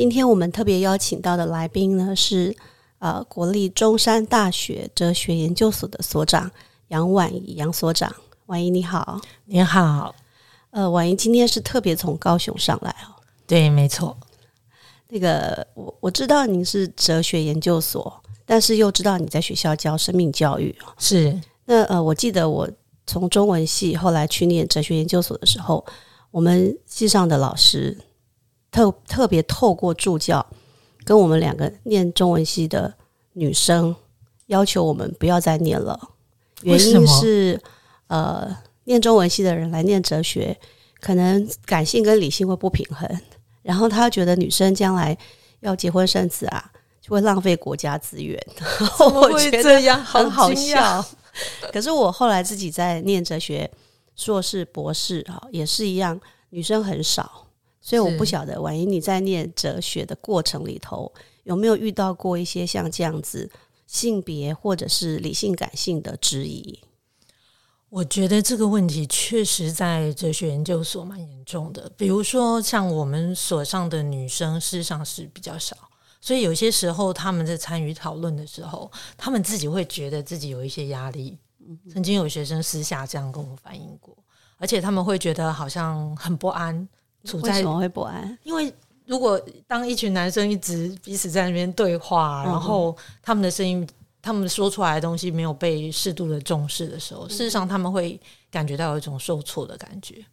今天我们特别邀请到的来宾呢是呃国立中山大学哲学研究所的所长杨婉仪杨所长，婉仪你好，你好，呃婉仪今天是特别从高雄上来哦，对，没错，那个我我知道您是哲学研究所，但是又知道你在学校教生命教育哦，是。那呃我记得我从中文系后来去念哲学研究所的时候，我们系上的老师。特特别透过助教跟我们两个念中文系的女生要求我们不要再念了，原因是呃念中文系的人来念哲学，可能感性跟理性会不平衡，然后他觉得女生将来要结婚生子啊，就会浪费国家资源。我觉得这样很好笑。可是我后来自己在念哲学硕士博士啊，也是一样，女生很少。所以我不晓得，万一你在念哲学的过程里头，有没有遇到过一些像这样子性别或者是理性感性的质疑？我觉得这个问题确实在哲学研究所蛮严重的。比如说，像我们所上的女生，事实上是比较少，所以有些时候他们在参与讨论的时候，他们自己会觉得自己有一些压力。曾经有学生私下这样跟我反映过，而且他们会觉得好像很不安。为什么会不安？因为如果当一群男生一直彼此在那边对话，然后他们的声音、他们说出来的东西没有被适度的重视的时候，事实上他们会感觉到有一种受挫的感觉。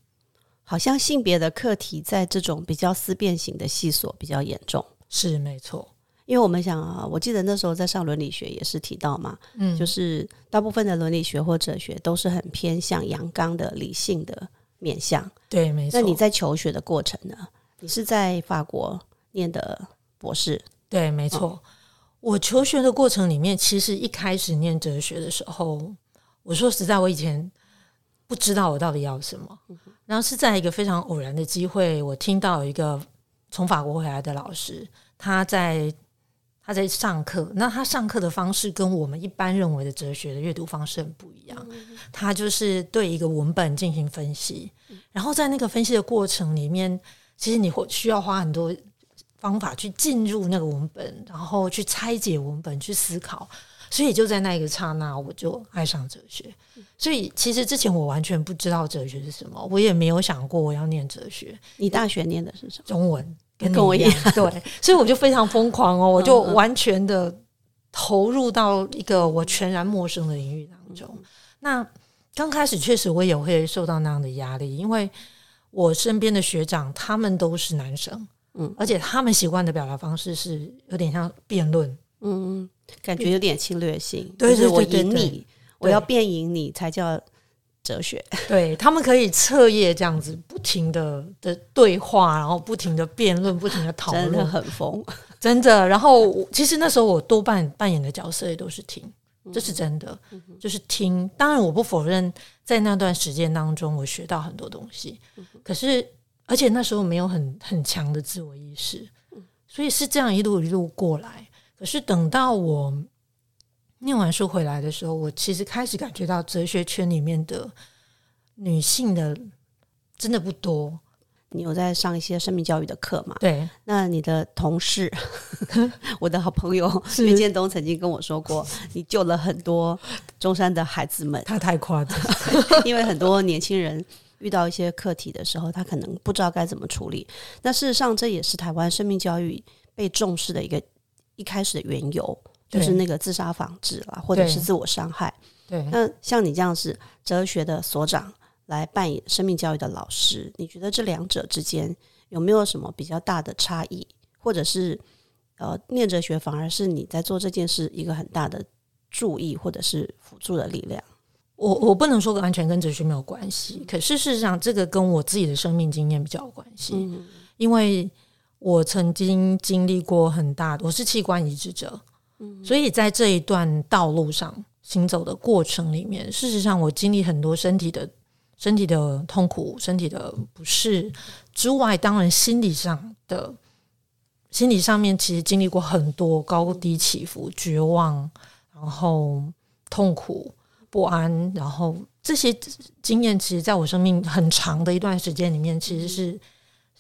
好像性别的课题在这种比较思辨型的系所比较严重，是没错。因为我们想啊，我记得那时候在上伦理学也是提到嘛，嗯，就是大部分的伦理学或哲学都是很偏向阳刚的理性的。面向对，没错。那你在求学的过程呢？你是在法国念的博士？对，没错。我求学的过程里面，其实一开始念哲学的时候，我说实在，我以前不知道我到底要什么。然后是在一个非常偶然的机会，我听到一个从法国回来的老师，他在。他在上课，那他上课的方式跟我们一般认为的哲学的阅读方式很不一样。他就是对一个文本进行分析，然后在那个分析的过程里面，其实你会需要花很多方法去进入那个文本，然后去拆解文本，去思考。所以就在那一个刹那，我就爱上哲学。所以其实之前我完全不知道哲学是什么，我也没有想过我要念哲学。你大学念的是什么？中文。跟我一样，对，所以我就非常疯狂哦，我就完全的投入到一个我全然陌生的领域当中。那刚开始确实我也会受到那样的压力，因为我身边的学长他们都是男生，嗯，而且他们习惯的表达方式是有点像辩论，嗯，感觉有点侵略性，对对我赢你，我要辩赢你才叫。哲学，对他们可以彻夜这样子不停的的对话，然后不停的辩论，不停的讨论，真的很疯，真的。然后其实那时候我多半扮演的角色也都是听，这是真的，就是听。当然我不否认，在那段时间当中我学到很多东西，可是而且那时候没有很很强的自我意识，所以是这样一路一路过来。可是等到我。念完书回来的时候，我其实开始感觉到哲学圈里面的女性的真的不多。你有在上一些生命教育的课嘛？对。那你的同事，我的好朋友岳建东曾经跟我说过，你救了很多中山的孩子们。他太夸张，因为很多年轻人遇到一些课题的时候，他可能不知道该怎么处理。那事实上，这也是台湾生命教育被重视的一个一开始的缘由。就是那个自杀防治啦，或者是自我伤害。对，那像你这样是哲学的所长来扮演生命教育的老师，你觉得这两者之间有没有什么比较大的差异？或者是呃，念哲学反而是你在做这件事一个很大的注意或者是辅助的力量？我我不能说完全跟哲学没有关系，可是事实上这个跟我自己的生命经验比较有关系，因为我曾经经历过很大，我是器官移植者，所以在这一段道路上行走的过程里面，事实上我经历很多身体的、身体的痛苦、身体的不适之外，当然心理上的、心理上面其实经历过很多高低起伏、绝望，然后痛苦、不安，然后这些经验，其实在我生命很长的一段时间里面，其实是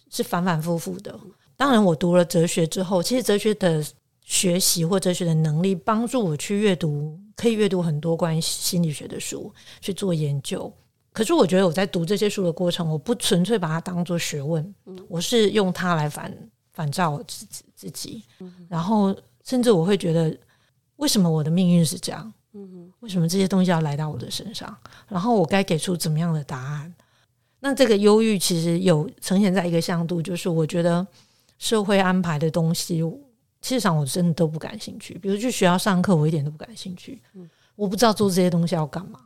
是反反复复的。当然，我读了哲学之后，其实哲学的学习或哲学的能力，帮助我去阅读，可以阅读很多关于心理学的书去做研究。可是，我觉得我在读这些书的过程，我不纯粹把它当做学问，我是用它来反反照自己自己。然后，甚至我会觉得，为什么我的命运是这样？为什么这些东西要来到我的身上？然后，我该给出怎么样的答案？那这个忧郁其实有呈现在一个向度，就是我觉得。社会安排的东西，其实上我真的都不感兴趣。比如去学校上课，我一点都不感兴趣。嗯，我不知道做这些东西要干嘛。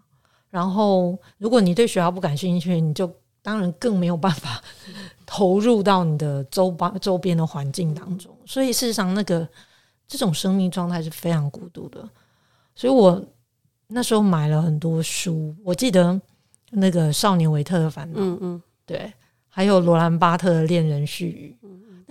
然后，如果你对学校不感兴趣，你就当然更没有办法 投入到你的周边周边的环境当中。所以，事实上，那个这种生命状态是非常孤独的。所以我那时候买了很多书，我记得那个《少年维特的烦恼》，嗯嗯，对，还有罗兰巴特的《恋人絮语》。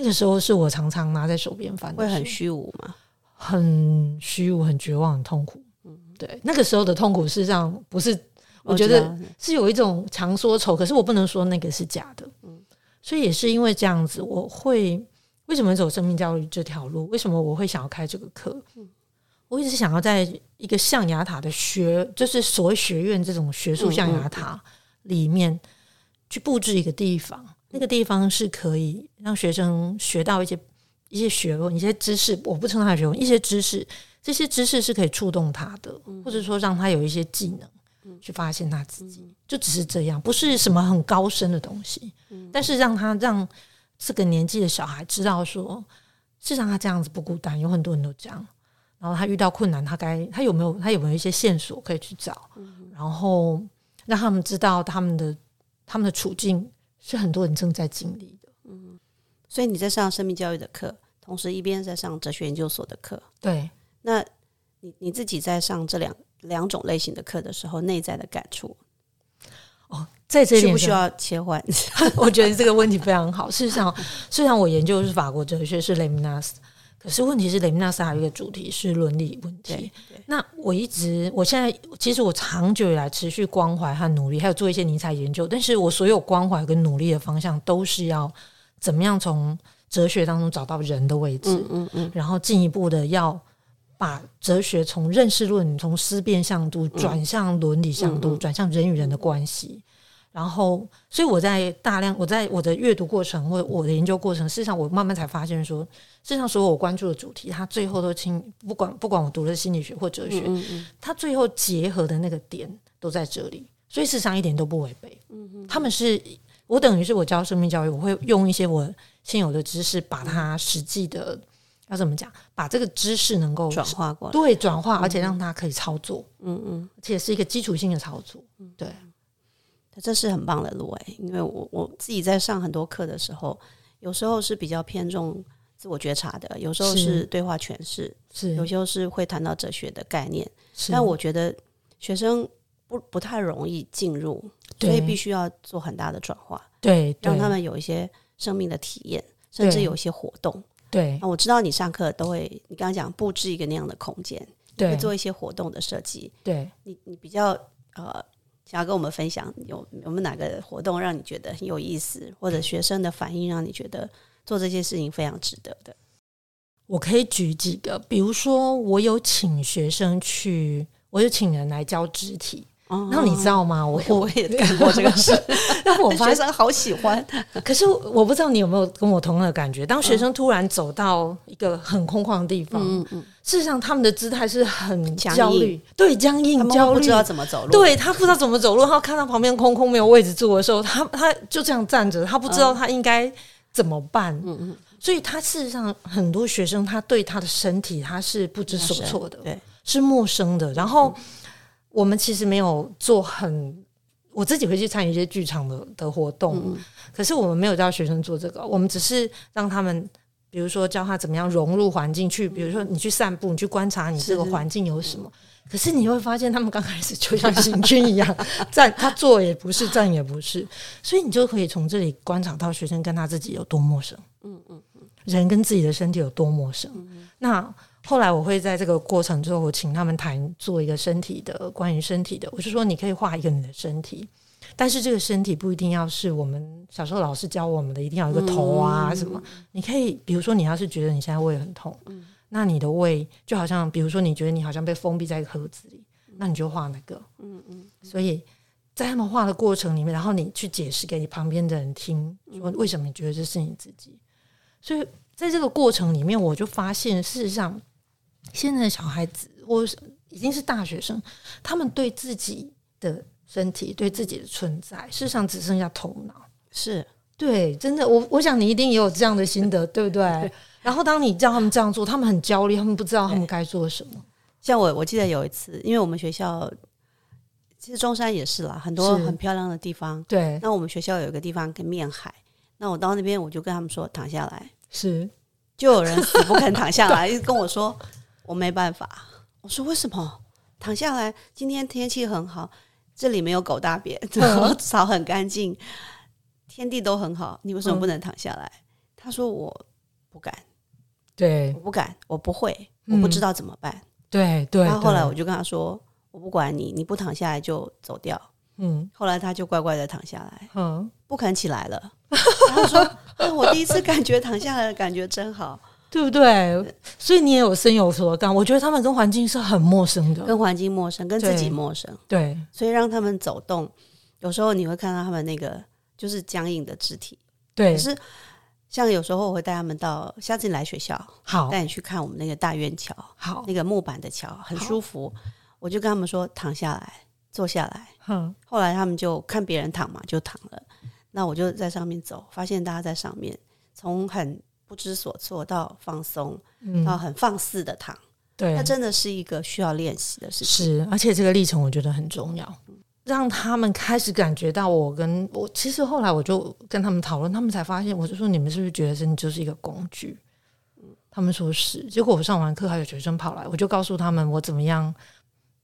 那个时候是我常常拿在手边翻，会很虚无吗？很虚无，很绝望，很痛苦。嗯，对，那个时候的痛苦，事实上不是，我觉得是有一种常说愁，可是我不能说那个是假的。嗯，所以也是因为这样子，我会为什么走生命教育这条路？为什么我会想要开这个课？嗯，我一直想要在一个象牙塔的学，就是所谓学院这种学术象牙塔里面去布置一个地方。那个地方是可以让学生学到一些一些学问、一些知识。我不称它学问，一些知识，这些知识是可以触动他的，或者说让他有一些技能去发现他自己。就只是这样，不是什么很高深的东西。但是让他让这个年纪的小孩知道说，事实上他这样子不孤单，有很多人都这样。然后他遇到困难，他该他有没有他有没有一些线索可以去找？然后让他们知道他们的他们的处境。是很多人正在经历的，嗯，所以你在上生命教育的课，同时一边在上哲学研究所的课，对。那你你自己在上这两两种类型的课的时候，内在的感触，哦，在这需不需要切换？我觉得这个问题非常好。事实上，虽然我研究的是法国哲学，是雷米纳斯。可是问题是，雷米纳斯还有一个主题是伦理问题。那我一直，我现在其实我长久以来持续关怀和努力，还有做一些尼采研究。但是我所有关怀跟努力的方向，都是要怎么样从哲学当中找到人的位置，嗯嗯嗯，然后进一步的要把哲学从认识论、从思辨向度转向伦理向度，转向人与人的关系。然后，所以我在大量我在我的阅读过程或我的研究过程，事实上我慢慢才发现说，事实上所有我关注的主题，它最后都清不管不管我读的心理学或哲学，它最后结合的那个点都在这里，所以事实上一点都不违背。嗯他们是我等于是我教生命教育，我会用一些我现有的知识，把它实际的要怎么讲，把这个知识能够转化过来，对转化，而且让它可以操作。嗯嗯，而且是一个基础性的操作。嗯，对。这是很棒的路诶，因为我我自己在上很多课的时候，有时候是比较偏重自我觉察的，有时候是对话诠释，是有时候是会谈到哲学的概念。但我觉得学生不不太容易进入，所以必须要做很大的转化，对，让他们有一些生命的体验，甚至有一些活动。对，那我知道你上课都会，你刚刚讲布置一个那样的空间，会做一些活动的设计。对你，你比较呃。想要跟我们分享有有没有哪个活动让你觉得很有意思，或者学生的反应让你觉得做这些事情非常值得的？我可以举几个，比如说我有请学生去，我有请人来教肢体。那你知道吗？我我也干过这个事，但我学生好喜欢。可是我不知道你有没有跟我同样的感觉。当学生突然走到一个很空旷的地方，嗯嗯，事实上他们的姿态是很焦虑，对，僵硬、焦虑，不知道怎么走路。对他不知道怎么走路，他看到旁边空空没有位置坐的时候，他他就这样站着，他不知道他应该怎么办。嗯嗯，所以他事实上很多学生他对他的身体他是不知所措的，对，是陌生的。然后。我们其实没有做很我自己会去参与一些剧场的的活动，嗯。可是我们没有教学生做这个，我们只是让他们，比如说教他怎么样融入环境去，比如说你去散步，你去观察你这个环境有什么。可是你会发现，他们刚开始就像行军一样，站他坐也不是，站也不是，所以你就可以从这里观察到学生跟他自己有多陌生。嗯嗯人跟自己的身体有多陌生。那后来我会在这个过程之后，我请他们谈做一个身体的关于身体的，我就说你可以画一个你的身体，但是这个身体不一定要是我们小时候老师教我们的，一定要有一个头啊什么。你可以，比如说你要是觉得你现在胃很痛，那你的胃就好像，比如说你觉得你好像被封闭在一个盒子里，那你就画那个。嗯嗯，所以在他们画的过程里面，然后你去解释给你旁边的人听，说为什么你觉得这是你自己。所以在这个过程里面，我就发现，事实上，现在的小孩子，或是已经是大学生，他们对自己的身体、对自己的存在，事实上只剩下头脑。是对，真的，我我想你一定也有这样的心得，对不对？然后当你叫他们这样做，他们很焦虑，他们不知道他们该做什么。像我，我记得有一次，因为我们学校其实中山也是啦，很多很漂亮的地方。对，那我们学校有一个地方跟面海，那我到那边我就跟他们说躺下来，是就有人死不肯躺下来，一直跟我说我没办法。我说为什么？躺下来，今天天气很好，这里没有狗大便，草很干净，天地都很好，你为什么不能躺下来？他说我不敢，对我不敢，我不会，我不嗯知道怎么办。对对。然后后来我就跟他说，我不管你，你不躺下来就走掉。嗯。后来他就乖乖的躺下来，嗯，不肯起来了。然后说：“啊 我第一次感觉躺下来的感觉真好，对不对？所以你也有深有所感。我觉得他们跟环境是很陌生的，跟环境陌生，跟自己陌生，对。所以让他们走动。有时候你会看到他们那个就是僵硬的肢体，对。可，是像有时候我会带他们到，下次你来学校，好。带你去看我们那个大院桥，好，那个木板的桥，很舒服。我就跟他们说躺下来，坐下来。哼，后来他们就看别人躺嘛，就躺了。那我就在上面走，发现大家在上面，从很不知所措到放松，嗯到很放肆的躺，对那，真的是一个需要练习的事情。是，而且这个历程我觉得很重要，让他们开始感觉到我跟我。其实后来我就跟他们讨论，他们才发现，我就说你们是不是觉得身体就是一个工具？他们说是。结果我上完课，还有学生跑来，我就告诉他们我怎么样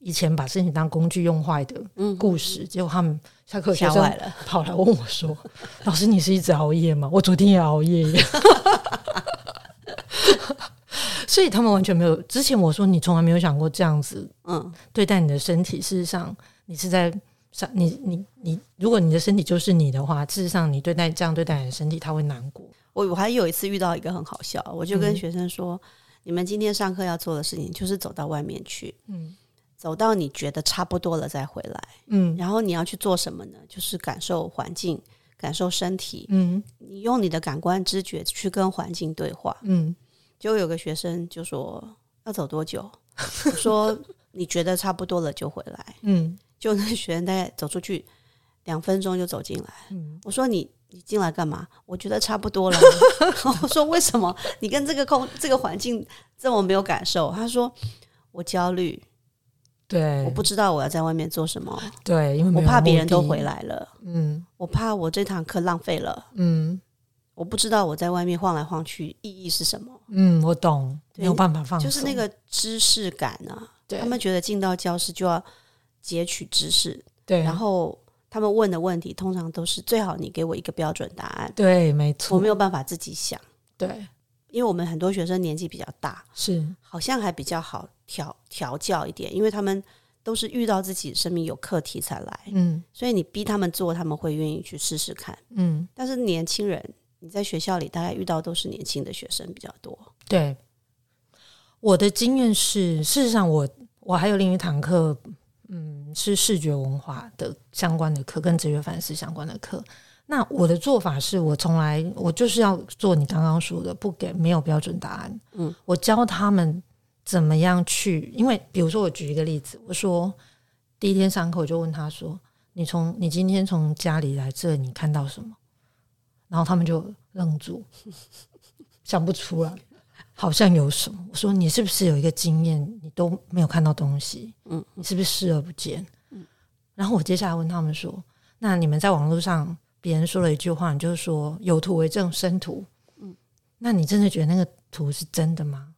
以前把身体当工具用坏的嗯，故事。结果他们下课学生吓坏了。跑来问我说：“ 老师，你是一直熬夜吗？”我昨天也熬夜耶。所以他们完全没有。之前我说你从来没有想过这样子嗯，对待你的身体。事实上，你是在上你你你，如果你的身体就是你的话，事实上你对待这样对待你的身体，他会难过。我我还有一次遇到一个很好笑，我就跟嗯学生说：“你们今天上课要做的事情就是走到外面去，嗯走到你觉得差不多了再回来。嗯然后你要去做什么呢？就是感受环境，感受身体，嗯你用你的感官知觉去跟环境对话。”嗯就有个学生就说要走多久？我说你觉得差不多了就回来。嗯 就那学生大概走出去两分钟就走进来。嗯我说你你进来干嘛？我觉得差不多了。我说为什么你跟这个空这个环境这么没有感受？他说我焦虑，对，我不知道我要在外面做什么，对，因为我怕别。人都回来了，嗯。我怕我这堂课浪费了，嗯。我不知道我在外面晃来晃去意义是什么。嗯，我懂，没有办法放松，就是那个知识感啊，对。他们觉得进到教室就要截取知识，对，然后他们问的问题通常都是最好你给我一个标准答案，对，没错，我没有办法自己想，对。因为我们很多学生年纪比较大，是。好像还比较好调调教一点，因为他们都是遇到自己生命有课题才来，嗯所以你逼他们做，他们会愿意去试试看。嗯，但是年轻人，你在学校里大概遇到都是年轻的学生比较多，对。我的经验是，事实上我我还有另一堂课，嗯，是视觉文化的相关的课，跟哲学反思相关的课。那我的做法是我从来我就是要做你刚刚说的，不给没有标准答案。嗯，我教他们怎么样去，因为比如说我举一个例子，我说第一天上课我就问他说：“你从你今天从家里来这，你看到什么？”然后他们就愣住，想不出来，好像有什么。我说：“你是不是有一个经验，你都没有看到东西？嗯，你是不是视而不见？”嗯，然后我接下来问他们说：“那你们在网络上别人说了一句话，你就是说有图为证，生图。嗯，那你真的觉得那个图是真的吗？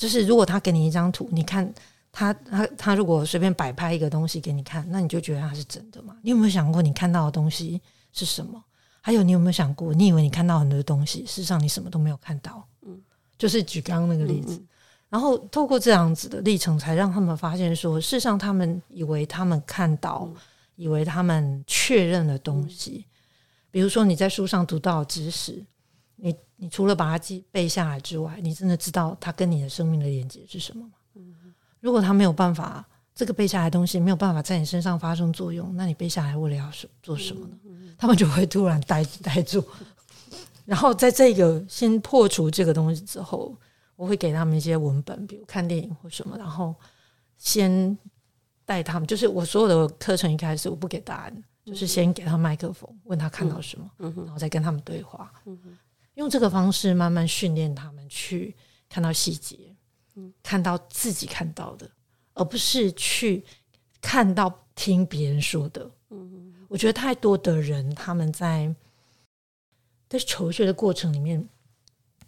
就是如果他给你一张图，你看他他他如果随便摆拍一个东西给你看，那你就觉得它是真的吗？你有没有想过你看到的东西是什么？还有你有没有想过，你以为你看到很多东西，事实上你什么都没有看到？嗯，就是举刚刚那个例子。然后透过这样子的历程，才让他们发现说，事实上他们以为他们看到，以为他们确认的东西，比如说你在书上读到知识，你你除了把它记背下来之外，你真的知道它跟你的生命的连接是什么吗？如果它没有办法，这个背下来的东西没有办法在你身上发生作用，那你背下来为了要做什么呢？他们就会突然呆呆住。然后在这个先破除这个东西之后。我会给他们一些文本，比如看电影或什么，然后先带他们。就是我所有的课程一开始我不给答案，就是先给他麦克风，问他看到什么，然后再跟他们对话。用这个方式慢慢训练他们去看到细节，嗯看到自己看到的，而不是去看到听别人说的。嗯我觉得太多的人他们在在求学的过程里面。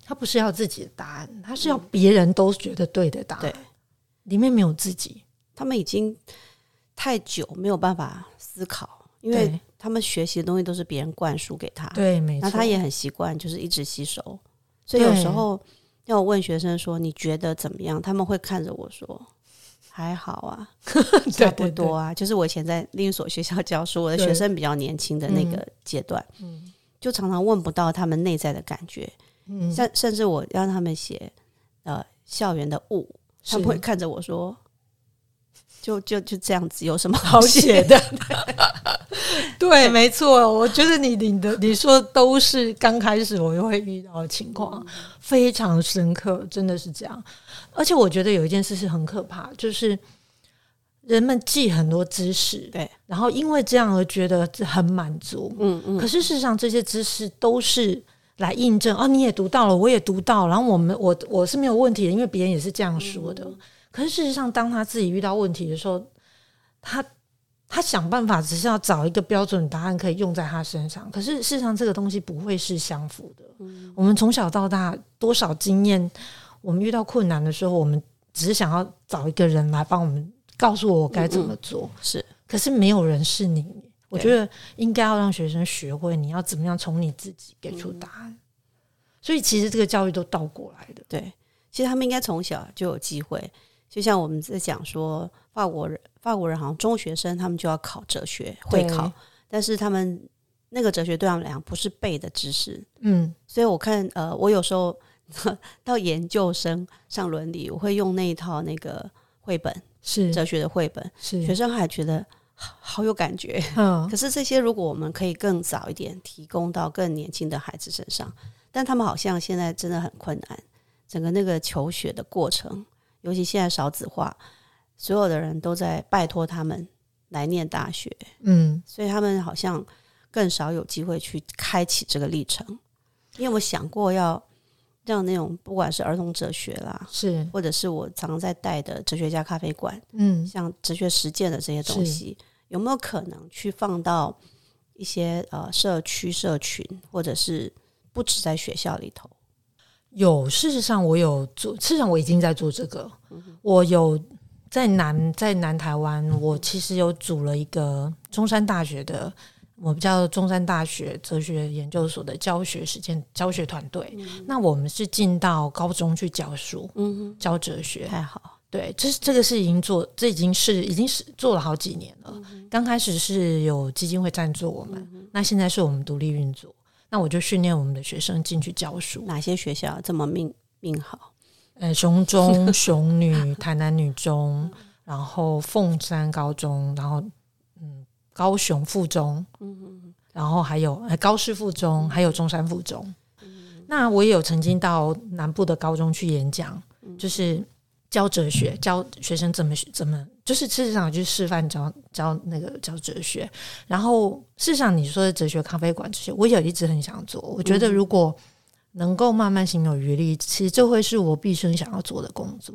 他不是要自己的答案，他是要别人都觉得对的答案。对，里面没有自己，他们已经太久没有办法思考，因为他们学习的东西都是别人灌输给他。对，没错。那他也很习惯，就是一直吸收。所以有时候要我问学生说你觉得怎么样，他们会看着我说还好啊，差不多啊。就是我以前在另一所学校教书，我的学生比较年轻的那个阶段，嗯，就常常问不到他们内在的感觉。甚甚至我让他们写呃校园的物，他们会看着我说，就就就这样子，有什么好写的？对，没错，我觉得你你的你说都是刚开始我就会遇到的情况，非常深刻，真的是这样。而且我觉得有一件事是很可怕，就是人们记很多知识，对，然后因为这样而觉得很满足，嗯嗯。可是事实上，这些知识都是。来印证哦，你也读到了，我也读到，然后我们我我是没有问题的，因为别人也是这样说的。可是事实上，当他自己遇到问题的时候，他他想办法只是要找一个标准答案可以用在他身上。可是事实上，这个东西不会是相符的。我们从小到大多少经验，我们遇到困难的时候，我们只是想要找一个人来帮我们告诉我该怎么做。是，可是没有人是你。我觉得应该要让学生学会你要怎么样从你自己给出答案，所以其实这个教育都倒过来的。对，其实他们应该从小就有机会，就像我们在讲说，法国人法国人好像中学生他们就要考哲学会考，但是他们那个哲学对他们来讲不是背的知识。嗯，所以我看呃，我有时候到研究生上伦理，我会用那一套那个绘本，是哲学的绘本，是学生还觉得。好有感觉，嗯。可是这些如果我们可以更早一点提供到更年轻的孩子身上，但他们好像现在真的很困难。整个那个求学的过程，尤其现在少子化，所有的人都在拜托他们来念大学，嗯。所以他们好像更少有机会去开启这个历程。因为我想过要让那种不管是儿童哲学啦，是或者是我常常在带的哲学家咖啡馆，嗯，像哲学实践的这些东西。有没有可能去放到一些呃社区社群，或者是不止在学校里头？有，事实上我有做，事实上我已经在做这个。我有在南在南台湾，我其实有组了一个中山大学的，我们叫中山大学哲学研究所的教学实践教学团队。那我们是进到高中去教书，嗯，教哲学，太好。对，这是这个是已经做，这已经是已经是做了好几年了。刚开始是有基金会赞助我们，那现在是我们独立运作。那我就训练我们的学生进去教书。哪些学校这么命命好？呃，雄中、雄女、台南女中，然后凤山高中，然后嗯，高雄附中，嗯然后还有高师附中，还有中山附中。那我也有曾经到南部的高中去演讲，就是。教哲学，教学生怎么怎么，就是事实上去示范教教那个教哲学。然后事实上你说的哲学咖啡馆这些，我也一直很想做。我觉得如果能够慢慢行有余力，其实这会是我毕生想要做的工作。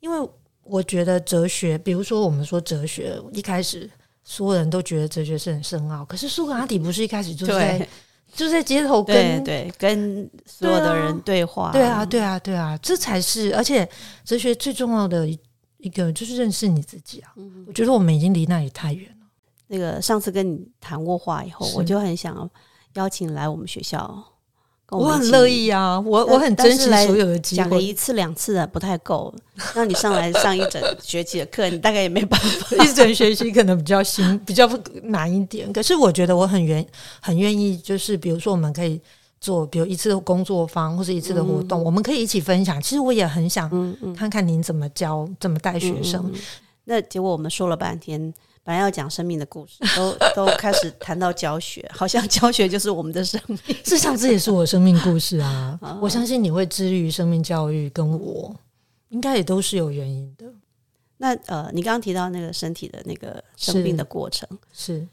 因为我觉得哲学，比如说我们说哲学，一开始所有人都觉得哲学是很深奥，可是苏格拉底不是一开始就在对就在街头跟对，跟所有的人对话，对啊，对啊，对啊，这才是，而且哲学最重要的一一个就是认识你自己啊。嗯我觉得我们已经离那里太远了。那个上次跟你谈过话以后，我就很想邀请来我们学校，跟我很乐意啊，我我很珍惜所有的机会。讲个一次两次的不太够，让你上来上一整学期的课，你大概也没办法。一整学期可能比较新，比较难一点。可是我觉得我很愿很愿意，就是比如说我们可以做，比如一次的工作坊或者一次的活动，我们可以一起分享。其实我也很想看看您怎么教，怎么带学生。那结果我们说了半天，本来要讲生命的故事，都 都开始谈到教学，好像教学就是我们的生命。事实上，这也是我生命故事啊！我相信你会致力于生命教育，跟我应该也都是有原因的。那呃，你刚刚提到那个身体的那个生病的过程，是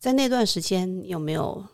在那段时间有没有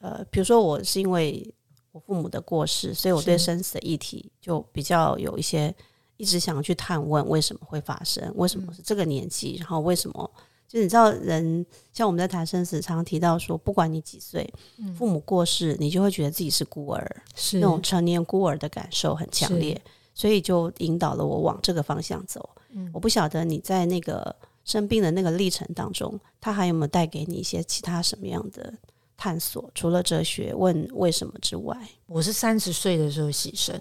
呃，比如说我是因为我父母的过世，所以我对生死的议题就比较有一些一直想要去探问为什么会发生，为什么是这个年纪，然后为什么。就你知道人，像我们在谈生死，常常提到说，不管你几岁，父母过世，你就会觉得自己是孤儿，是。那种成年孤儿的感受很强烈，所以就引导了我往这个方向走。嗯。我不晓得你在那个生病的那个历程当中，他还有没有带给你一些其他什么样的探索？除了哲学问为什么之外，我是三十岁的时候牺牲，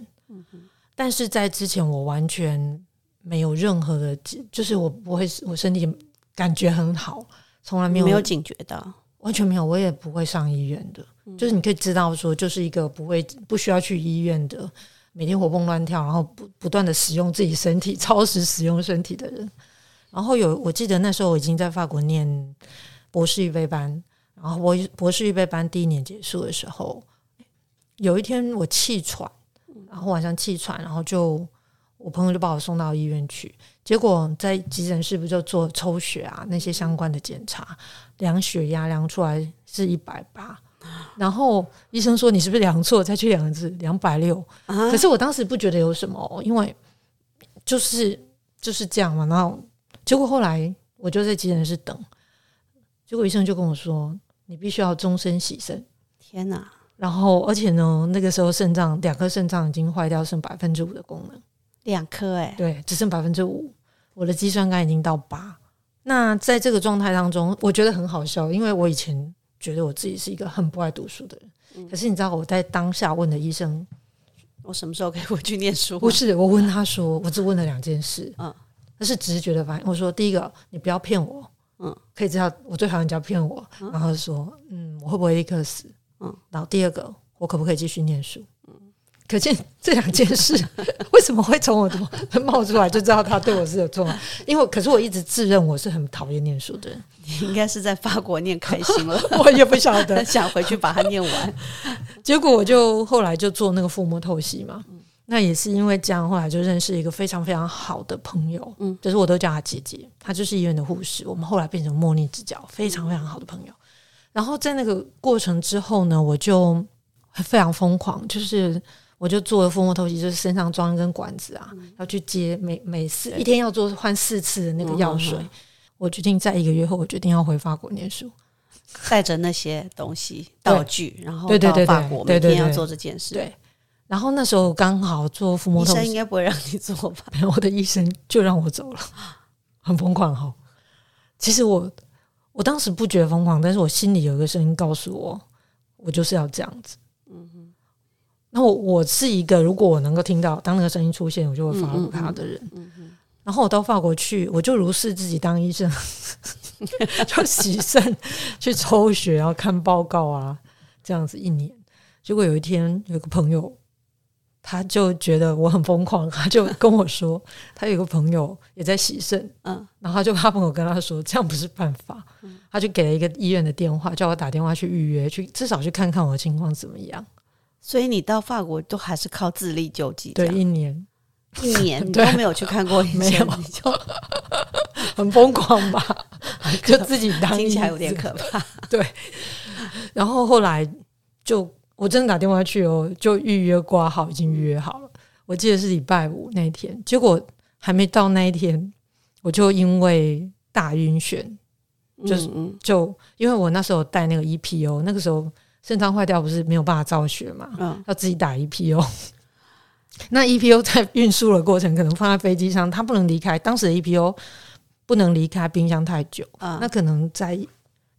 但是在之前我完全没有任何的，就是我不会，我身体感觉很好，从来没有没有警觉的，完全没有，我也不会上医院的。嗯就是你可以知道说，就是一个不会不需要去医院的，每天活蹦乱跳，然后不不断的使用自己身体，超时使用身体的人。然后有，我记得那时候我已经在法国念博士预备班，然后我博士预备班第一年结束的时候，有一天我气喘，然后晚上气喘，然后就我朋友就把我送到医院去，结果在急诊室不就做抽血啊那些相关的检查，量血压量出来是一百八。然后医生说你是不是量错，再去量一次，两百六。啊可是我当时不觉得有什么哦，因为就是就是这样嘛。然后结果后来我就在急诊室等，结果医生就跟我说，你必须要终身洗肾。天哪！然后而且呢，那个时候肾脏两颗肾脏已经坏掉，剩百分之五的功能，两颗哎，对，只剩百分之五。我的肌酸酐已经到八。那在这个状态当中，我觉得很好笑，因为我以前觉得我自己是一个很不爱读书的人。可是你知道我在当下问的医生，我什么时候可以回去念书？不是我问他说，我只问了两件事，嗯嗯，那是直觉的反应。我说第一个，你不要骗我，嗯嗯，可以知道我最讨厌人家骗我。然后说，嗯，我会不会立刻死？然后第二个，我可不可以继续念书？嗯，可见这两件事 为什么会从我的冒出来，就知道他对我是有重要。因为可是我一直自认我是很讨厌念书的人，你应该是在法国念开心了，我也不晓得。想回去把它念完。结果我就后来就做那个腹膜透析嘛，那也是因为这样，后来就认识一个非常非常好的朋友，嗯嗯，就是我都叫她姐姐，她就是医院的护士，我们后来变成莫逆之交，非常非常好的朋友。然后在那个过程之后呢，我就非常疯狂，就是我就做了腹膜透析，就是身上装一根管子啊，要去接每每次一天要做换四次的那个药水。嗯嗯我决定在一个月后，我决定要回法国念书。带着那些东西道具，然后对对对法国每天要做这件事。对，然后那时候刚好做腹膜医透析，医生应该不会让你做吧？我的医生就让我走了，很疯狂哈。其实我我当时不觉得疯狂，但是我心里有一个声音告诉我，我就是要这样子。嗯哼。那我我是一个，如果我能够听到当那个声音出现，我就会 follow 他的人。然后我到法国去，我就如是自己当医生，就洗肾、去抽血，然后看报告啊，这样子一年。结果有一天，有个朋友，他就觉得我很疯狂，他就跟我说，他有个朋友也在洗肾，嗯，然后他就他朋友跟他说，这样不是办法，他就给了一个医院的电话，叫我打电话去预约，去至少去看看我的情况怎么样。所以你到法国都还是靠自力救济，对，一年。一年 你都没有去看过医生，没有。你就。很疯狂吧，就自己当听起来有点可怕。对。然后后来就我真的打电话去哦，就预约挂号，已经预约好了。我记得是礼拜五那一天，结果还没到那一天，我就因为大晕眩，就是嗯就因为我那时候带那个 EPO，那个时候肾脏坏掉不是没有办法造血嘛，嗯要自己打 EPO。那 EPO 在运输的过程可能放在飞机上，它不能离开。当时的 EPO 不能离开冰箱太久，啊那可能在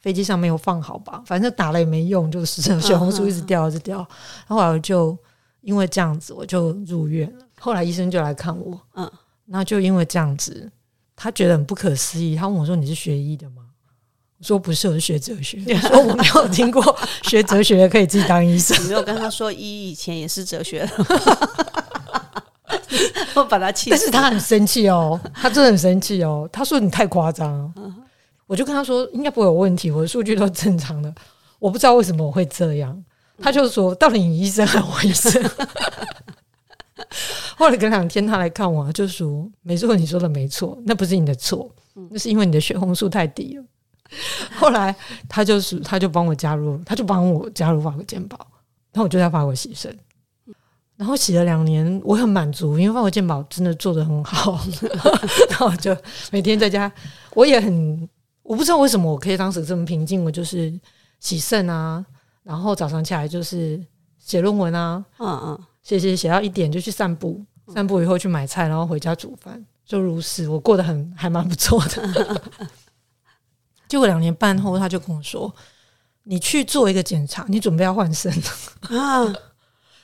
飞机上没有放好吧，反正打了也没用，就是血红素一直掉，一直掉。然后后来我就因为这样子，我就入院了。后来医生就来看我，嗯，那就因为这样子，他觉得很不可思议。他问我说：“你是学医的吗？”我说：“不是，我是学哲学。” 我说：“我没有听过学哲学的可以自己当医生。你没有跟他说一以前也是哲学的，我把他”气。但是他很生气哦，他真的很生气哦。他说：“你太夸张。”我就跟他说：“应该不会有问题，我的数据都正常的。我不知道为什么我会这样。”他就说：“到底你医生还是我医生？” 后来隔两天他来看我，就说：“没错，你说的没错，那不是你的错，那是因为你的血红素太低了。”后来他就是他就帮我加入，他就帮我加入法国健保，然后我就在法国洗肾，然后洗了两年，我很满足，因为法国健保真的做的很好，然后我就每天在家，我也很我不知道为什么我可以当时这么平静，我就是洗肾啊，然后早上起来就是写论文啊，嗯嗯，写写写到一点就去散步，散步以后去买菜，然后回家煮饭，就如此，我过得很还蛮不错的。结果两年半后，他就跟我说：“你去做一个检查，你准备要换肾。啊，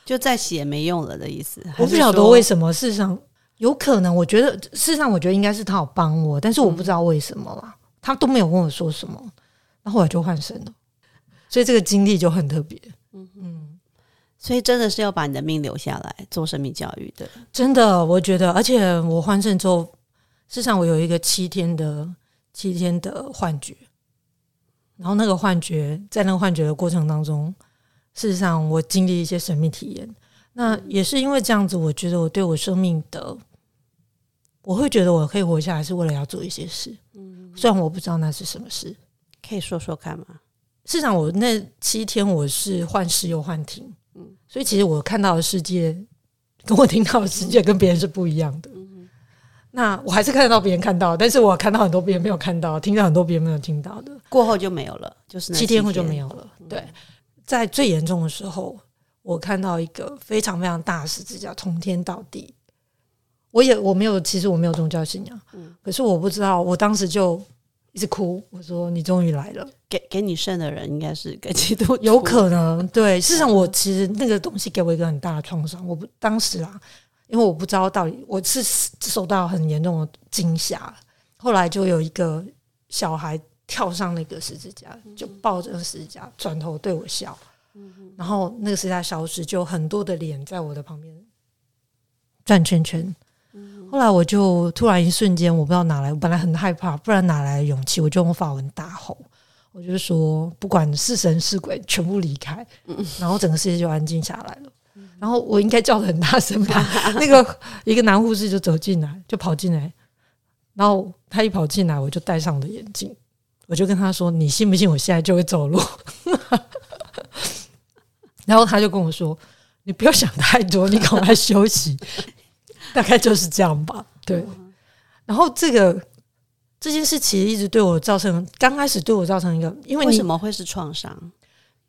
就再写也没用了的意思。”我不晓得为什么，事实上有可能，我觉得事实上我觉得应该是他有帮我，但是我不知道为什么啦，他都没有跟我说什么，那后来就换肾了，所以这个经历就很特别。嗯，所以真的是要把你的命留下来做生命教育的。真的，我觉得，而且我换肾之后，事实上我有一个七天的七天的幻觉，然后那个幻觉在那个幻觉的过程当中，事实上我经历一些神秘体验。那也是因为这样子，我觉得我对我生命的，我会觉得我可以活下来是为了要做一些事。嗯，虽然我不知道那是什么事。可以说说看吗？事实上，我那七天我是幻视又幻听，嗯，所以其实我看到的世界跟我听到的世界跟别人是不一样的。那我还是看得到别人看到，但是我看到很多别人没有看到，听到很多别人没有听到的。过后就没有了，就是那七天后就没有了。对，在最严重的时候，我看到一个非常非常大的十字架从天到地。我也我没有，其实我没有宗教信仰，可是我不知道，我当时就一直哭，我说：“你终于来了。”给给你肾的人应该是给基督有可能，对。事实上，我其实那个东西给我一个很大的创伤。我不当时啊，因为我不知道到底我是受到很严重的惊吓。后来就有一个小孩跳上那个十字架，就抱着十字架，转头对我笑。然后那个十字架消失，就很多的脸在我的旁边转圈圈。后来我就突然一瞬间，我不知道哪来，我本来很害怕，不然哪来的勇气？我就用法文大吼。我就说，不管是神是鬼，全部离开，然后整个世界就安静下来了。然后我应该叫的很大声吧？那个一个男护士就走进来，就跑进来，然后他一跑进来，我就戴上我的眼镜，我就跟他说：“你信不信我现在就会走路？” 然后他就跟我说：“你不要想太多，你赶快休息。” 大概就是这样吧。对，然后这个。这件事其实一直对我造成，刚开始对我造成一个，因为为什么会是创伤？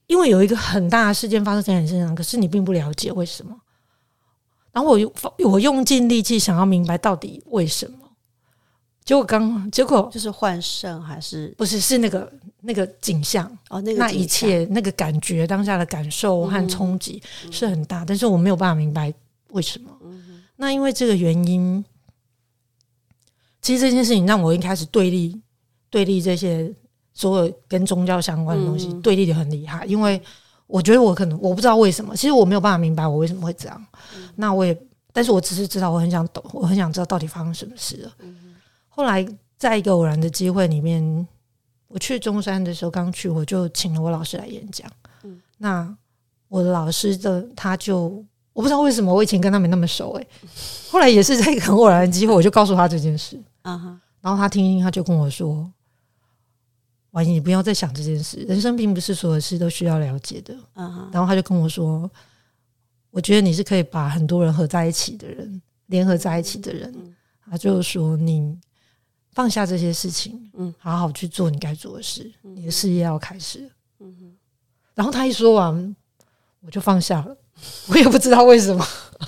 因为有一个很大的事件发生在你身上，可是你并不了解为什么。然后我用我用尽力气想要明白到底为什么，结果刚结果就是换肾还是不是是那个那个景象哦，那个那一切那个感觉当下的感受和冲击是很大，但是我没有办法明白为什么。那因为这个原因。其实这件事情让我一开始对立对立这些所有跟宗教相关的东西，对立的很厉害。因为我觉得我可能我不知道为什么，其实我没有办法明白我为什么会这样。那我也，但是我只是知道我很想懂，我很想知道到底发生什么事了。后来在一个偶然的机会里面，我去中山的时候刚去，我就请了我老师来演讲。那我的老师的他就。我不知道为什么我以前跟他没那么熟哎，后来也是在一个很偶然的机会，我就告诉他这件事。啊哈，然后他听听，他就跟我说：“婉莹，你不要再想这件事，人生并不是所有事都需要了解的。”嗯哼，然后他就跟我说：“我觉得你是可以把很多人合在一起的人，联合在一起的人。”他就说：“你放下这些事情，嗯嗯，好好去做你该做的事，你的事业要开始然后他一说完，我就放下了，我也不知道为什么，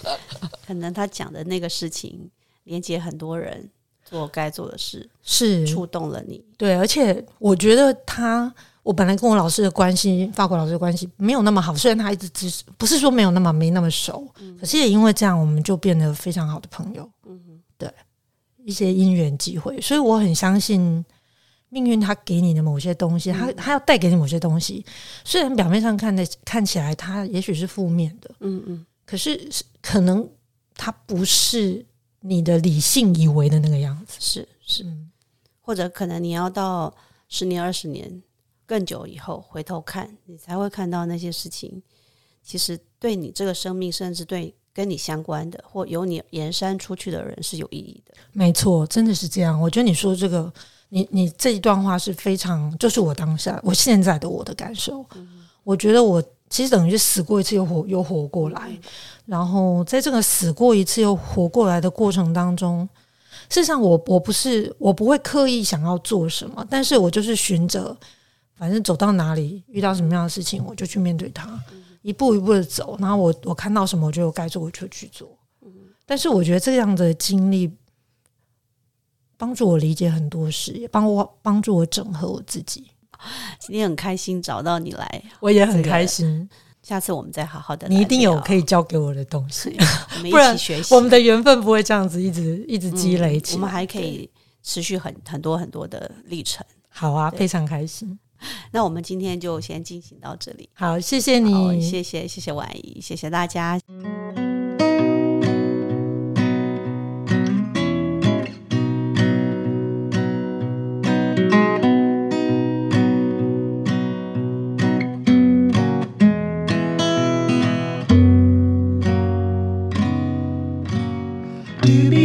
可能他讲的那个事情连接很多人做该做的事，是触动了你。对，而且我觉得他，我本来跟我老师的关系，法国老师的关系没有那么好，虽然他一直支持，不是说没有那么没那么熟，可是也因为这样，我们就变得非常好的朋友。嗯，对，一些因缘机会，所以我很相信命运，他给你的某些东西，他他要带给你某些东西，虽然表面上看的看起来它也许是负面的，嗯嗯，可是是可能它不是你的理性以为的那个样子。是是，嗯或者可能你要到十年、二十年更久以后回头看，你才会看到那些事情，其实对你这个生命，甚至对跟你相关的或由你延伸出去的人是有意义的。没错，真的是这样。我觉得你说这个，你你这一段话是非常，就是我当下我现在的我的感受。我觉得我其实等于是死过一次又活又活过来，然后在这个死过一次又活过来的过程当中，事实上我我不是我不会刻意想要做什么，但是我就是循着，反正走到哪里遇到什么样的事情，我就去面对它，一步一步的走。然后我我看到什么，我觉得我该做，我就去做。但是我觉得这样的经历帮助我理解很多事，也帮我帮助我整合我自己。今天很开心找到你来，我也很这个开心，下次我们再好好的，你一定有可以，以教给我的东西，我们不然一起学习。我们的缘分不会这样子一直一直积累起来。我们还可以持续很很多很多的历程。好啊，非常开心。那我们今天就先进行到这里。好，谢谢，你，谢谢谢谢婉仪，谢谢大家。嗯 Doobie.